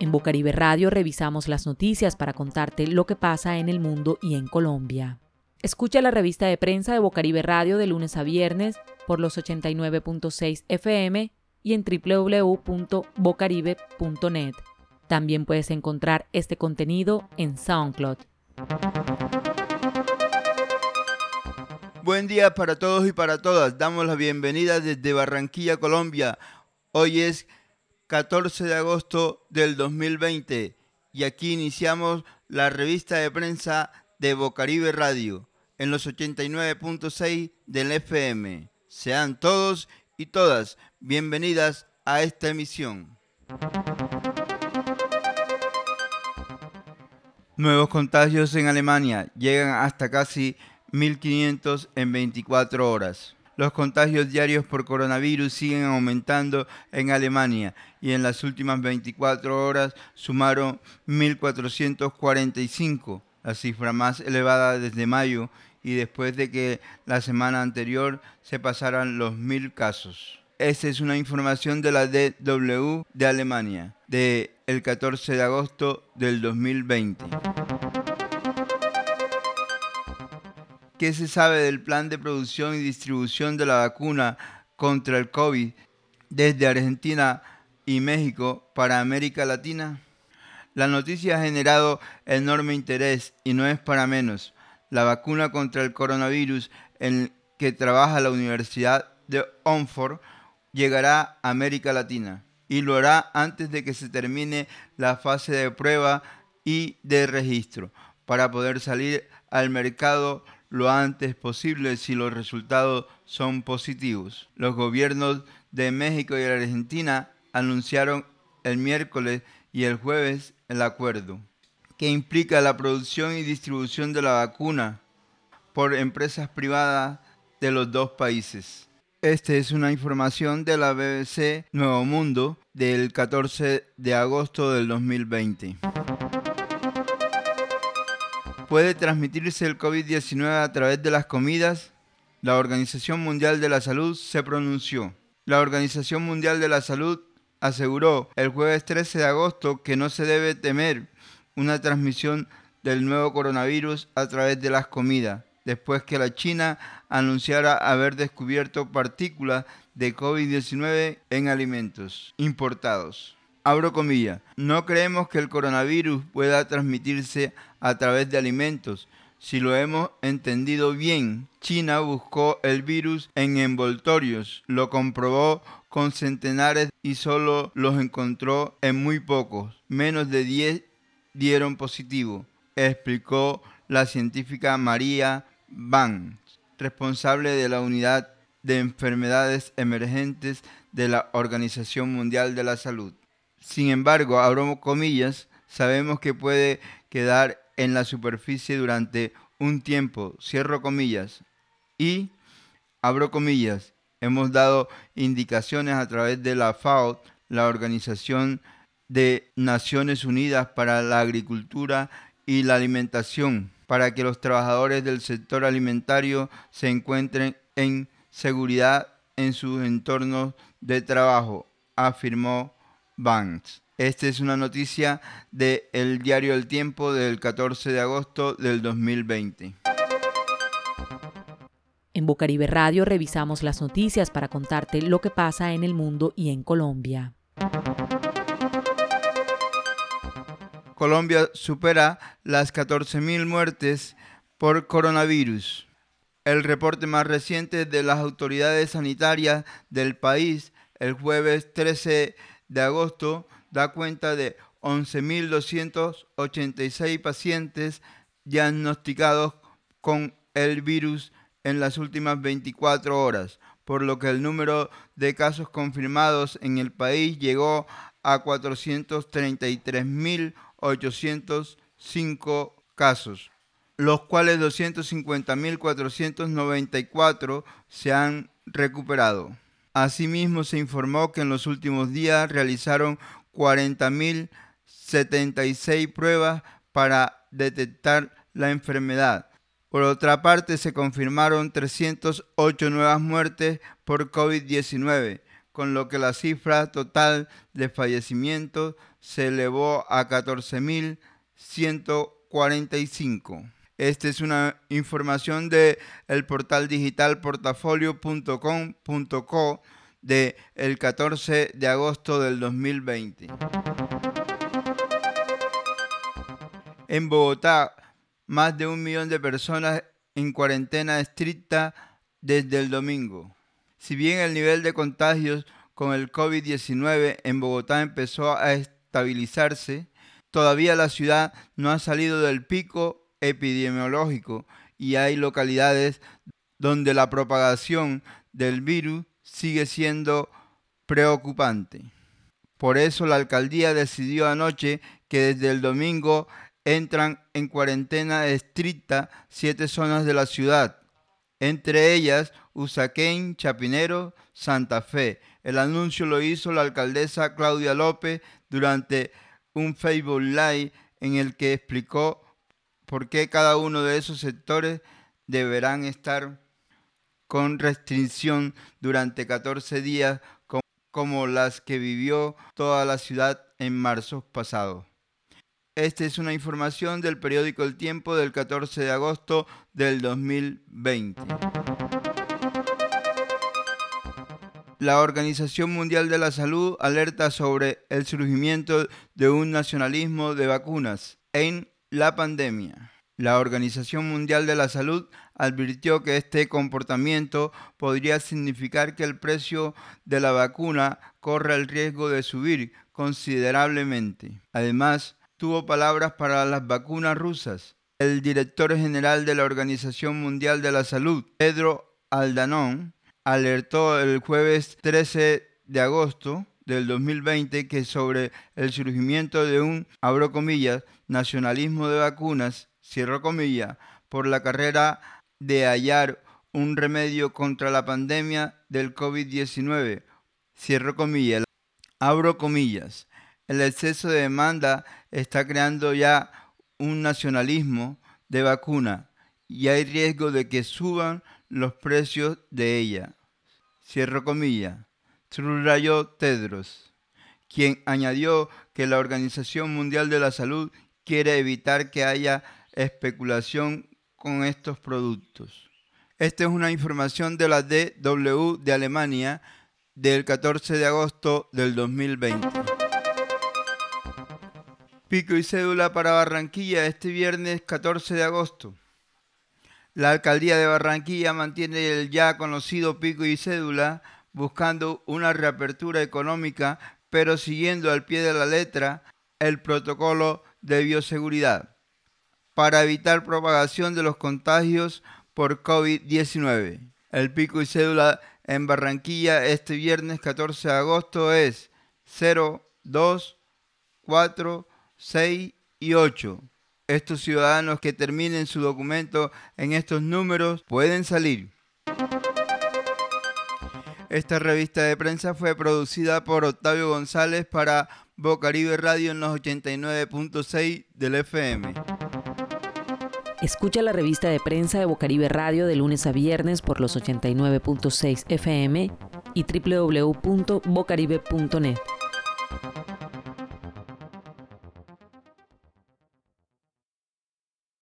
En Bocaribe Radio revisamos las noticias para contarte lo que pasa en el mundo y en Colombia. Escucha la revista de prensa de Bocaribe Radio de lunes a viernes por los 89.6 FM y en www.bocaribe.net. También puedes encontrar este contenido en SoundCloud. Buen día para todos y para todas. Damos la bienvenida desde Barranquilla, Colombia. Hoy es 14 de agosto del 2020 y aquí iniciamos la revista de prensa de Bocaribe Radio en los 89.6 del FM. Sean todos y todas bienvenidas a esta emisión. Nuevos contagios en Alemania llegan hasta casi 1.500 en 24 horas. Los contagios diarios por coronavirus siguen aumentando en Alemania y en las últimas 24 horas sumaron 1.445, la cifra más elevada desde mayo y después de que la semana anterior se pasaran los 1.000 casos. Esta es una información de la DW de Alemania, del el 14 de agosto del 2020. ¿Qué se sabe del plan de producción y distribución de la vacuna contra el COVID desde Argentina y México para América Latina? La noticia ha generado enorme interés y no es para menos. La vacuna contra el coronavirus en que trabaja la Universidad de Oxford llegará a América Latina y lo hará antes de que se termine la fase de prueba y de registro para poder salir al mercado lo antes posible si los resultados son positivos. Los gobiernos de México y Argentina anunciaron el miércoles y el jueves el acuerdo, que implica la producción y distribución de la vacuna por empresas privadas de los dos países. Esta es una información de la BBC Nuevo Mundo del 14 de agosto del 2020 puede transmitirse el COVID-19 a través de las comidas, la Organización Mundial de la Salud se pronunció. La Organización Mundial de la Salud aseguró el jueves 13 de agosto que no se debe temer una transmisión del nuevo coronavirus a través de las comidas, después que la China anunciara haber descubierto partículas de COVID-19 en alimentos importados abro comillas, no creemos que el coronavirus pueda transmitirse a través de alimentos. Si lo hemos entendido bien, China buscó el virus en envoltorios, lo comprobó con centenares y solo los encontró en muy pocos. Menos de 10 dieron positivo, explicó la científica María Van, responsable de la unidad de enfermedades emergentes de la Organización Mundial de la Salud. Sin embargo, abro comillas, sabemos que puede quedar en la superficie durante un tiempo, cierro comillas, y abro comillas, hemos dado indicaciones a través de la FAO, la Organización de Naciones Unidas para la Agricultura y la Alimentación, para que los trabajadores del sector alimentario se encuentren en seguridad en sus entornos de trabajo, afirmó Banks. Esta es una noticia del el diario El Tiempo del 14 de agosto del 2020. En Bocaribe Radio revisamos las noticias para contarte lo que pasa en el mundo y en Colombia. Colombia supera las 14.000 muertes por coronavirus. El reporte más reciente de las autoridades sanitarias del país el jueves 13 de agosto da cuenta de 11.286 pacientes diagnosticados con el virus en las últimas 24 horas, por lo que el número de casos confirmados en el país llegó a 433.805 casos, los cuales 250.494 se han recuperado. Asimismo, se informó que en los últimos días realizaron 40.076 pruebas para detectar la enfermedad. Por otra parte, se confirmaron 308 nuevas muertes por COVID-19, con lo que la cifra total de fallecimientos se elevó a 14.145. Esta es una información de el portal digital portafolio.com.co de el 14 de agosto del 2020. En Bogotá, más de un millón de personas en cuarentena estricta desde el domingo. Si bien el nivel de contagios con el COVID-19 en Bogotá empezó a estabilizarse, todavía la ciudad no ha salido del pico epidemiológico y hay localidades donde la propagación del virus sigue siendo preocupante. Por eso la alcaldía decidió anoche que desde el domingo entran en cuarentena estricta siete zonas de la ciudad, entre ellas Usaquén, Chapinero, Santa Fe. El anuncio lo hizo la alcaldesa Claudia López durante un Facebook Live en el que explicó por qué cada uno de esos sectores deberán estar con restricción durante 14 días como las que vivió toda la ciudad en marzo pasado. Esta es una información del periódico El Tiempo del 14 de agosto del 2020. La Organización Mundial de la Salud alerta sobre el surgimiento de un nacionalismo de vacunas en la pandemia. La Organización Mundial de la Salud advirtió que este comportamiento podría significar que el precio de la vacuna corre el riesgo de subir considerablemente. Además, tuvo palabras para las vacunas rusas. El director general de la Organización Mundial de la Salud, Pedro Aldanón, alertó el jueves 13 de agosto del 2020 que sobre el surgimiento de un, abro comillas, nacionalismo de vacunas, cierro comillas, por la carrera de hallar un remedio contra la pandemia del COVID-19, cierro comillas, abro comillas. El exceso de demanda está creando ya un nacionalismo de vacuna y hay riesgo de que suban los precios de ella. Cierro subrayó Tedros, quien añadió que la Organización Mundial de la Salud quiere evitar que haya especulación con estos productos. Esta es una información de la DW de Alemania del 14 de agosto del 2020. Pico y cédula para Barranquilla este viernes 14 de agosto. La alcaldía de Barranquilla mantiene el ya conocido pico y cédula buscando una reapertura económica, pero siguiendo al pie de la letra el protocolo de bioseguridad para evitar propagación de los contagios por COVID-19. El pico y cédula en Barranquilla este viernes 14 de agosto es 0, 2, 4, 6 y 8. Estos ciudadanos que terminen su documento en estos números pueden salir. Esta revista de prensa fue producida por Octavio González para Bocaribe Radio en los 89.6 del FM. Escucha la revista de prensa de Bocaribe Radio de lunes a viernes por los 89.6 FM y www.bocaribe.net.